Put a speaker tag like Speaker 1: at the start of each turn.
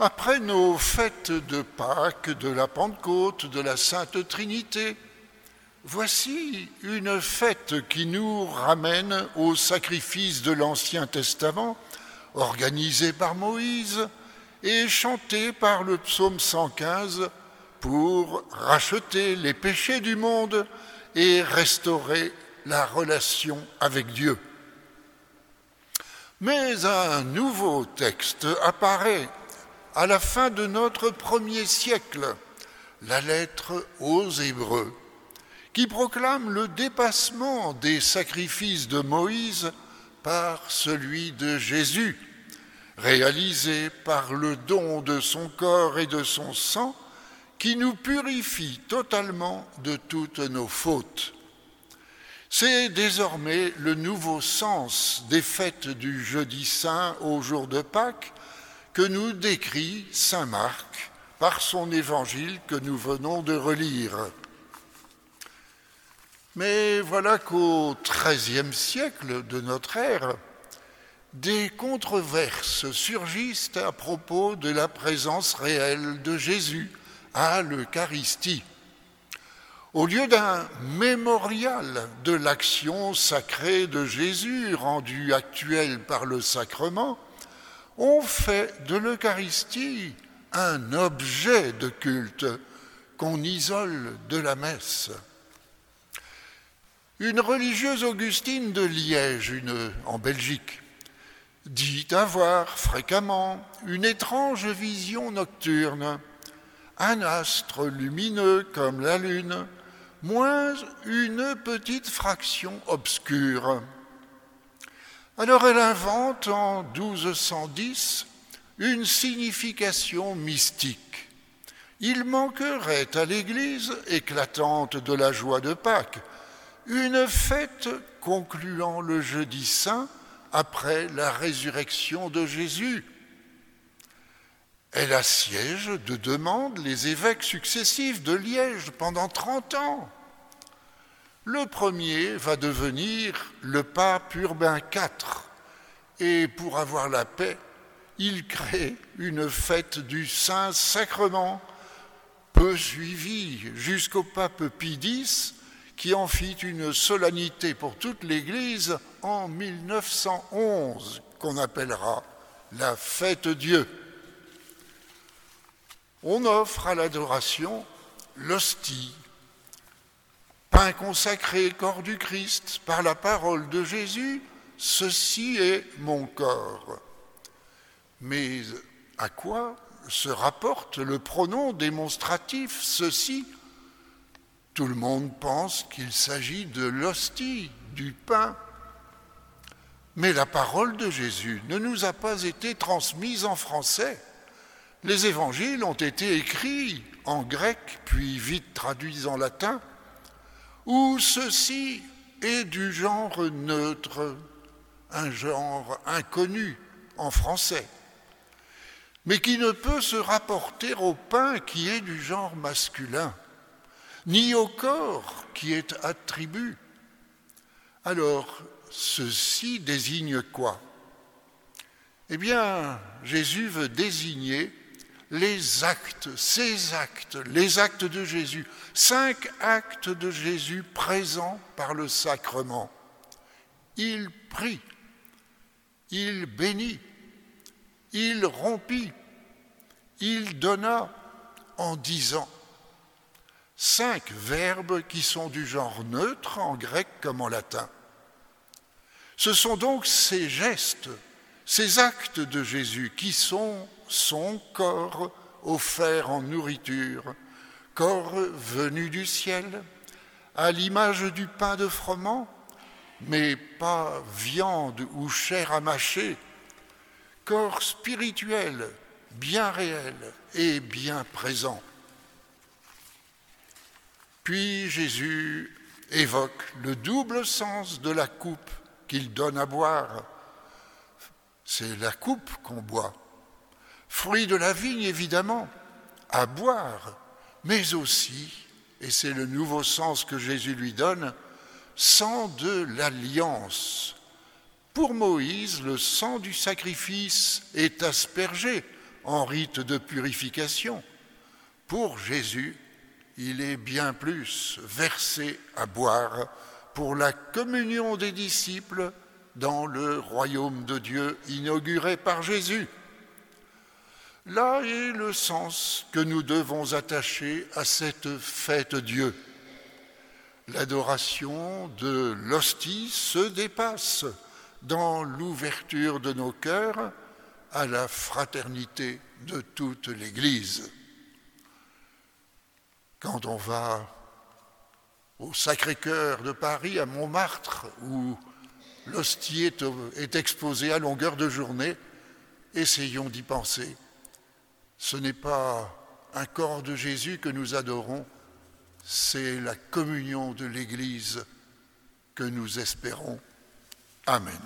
Speaker 1: Après nos fêtes de Pâques, de la Pentecôte, de la Sainte Trinité, voici une fête qui nous ramène au sacrifice de l'Ancien Testament, organisé par Moïse et chanté par le psaume 115 pour racheter les péchés du monde et restaurer la relation avec Dieu. Mais un nouveau texte apparaît à la fin de notre premier siècle, la lettre aux Hébreux, qui proclame le dépassement des sacrifices de Moïse par celui de Jésus, réalisé par le don de son corps et de son sang, qui nous purifie totalement de toutes nos fautes. C'est désormais le nouveau sens des fêtes du jeudi saint au jour de Pâques que nous décrit Saint Marc par son évangile que nous venons de relire. Mais voilà qu'au XIIIe siècle de notre ère, des controverses surgissent à propos de la présence réelle de Jésus à l'Eucharistie. Au lieu d'un mémorial de l'action sacrée de Jésus rendue actuelle par le sacrement, on fait de l'Eucharistie un objet de culte qu'on isole de la messe. Une religieuse augustine de Liège, une, en Belgique, dit avoir fréquemment une étrange vision nocturne, un astre lumineux comme la lune, moins une petite fraction obscure. Alors elle invente en 1210 une signification mystique. Il manquerait à l'Église, éclatante de la joie de Pâques, une fête concluant le jeudi saint après la résurrection de Jésus. Elle assiège de demande les évêques successifs de Liège pendant 30 ans. Le premier va devenir le pape Urbain IV et pour avoir la paix, il crée une fête du Saint-Sacrement, peu suivie jusqu'au pape Pie X, qui en fit une solennité pour toute l'Église en 1911, qu'on appellera la fête Dieu. On offre à l'adoration l'hostie pain consacré, corps du Christ, par la parole de Jésus, ceci est mon corps. Mais à quoi se rapporte le pronom démonstratif ceci? Tout le monde pense qu'il s'agit de l'hostie, du pain. Mais la parole de Jésus ne nous a pas été transmise en français. Les évangiles ont été écrits en grec, puis vite traduits en latin où ceci est du genre neutre, un genre inconnu en français, mais qui ne peut se rapporter au pain qui est du genre masculin, ni au corps qui est attribut. Alors, ceci désigne quoi? Eh bien, Jésus veut désigner les actes, ces actes, les actes de Jésus, cinq actes de Jésus présents par le sacrement. Il prie, il bénit, il rompit, il donna en disant. Cinq verbes qui sont du genre neutre en grec comme en latin. Ce sont donc ces gestes, ces actes de Jésus qui sont son corps offert en nourriture, corps venu du ciel, à l'image du pain de froment, mais pas viande ou chair à mâcher, corps spirituel, bien réel et bien présent. Puis Jésus évoque le double sens de la coupe qu'il donne à boire. C'est la coupe qu'on boit fruit de la vigne évidemment, à boire, mais aussi, et c'est le nouveau sens que Jésus lui donne, sang de l'alliance. Pour Moïse, le sang du sacrifice est aspergé en rite de purification. Pour Jésus, il est bien plus versé à boire pour la communion des disciples dans le royaume de Dieu inauguré par Jésus. Là est le sens que nous devons attacher à cette fête Dieu. L'adoration de l'hostie se dépasse dans l'ouverture de nos cœurs à la fraternité de toute l'Église. Quand on va au Sacré-Cœur de Paris, à Montmartre, où l'hostie est, exposée à longueur de journée, essayons d'y penser. Ce n'est pas un corps de Jésus que nous adorons, c'est la communion de l'Église que nous espérons. Amen.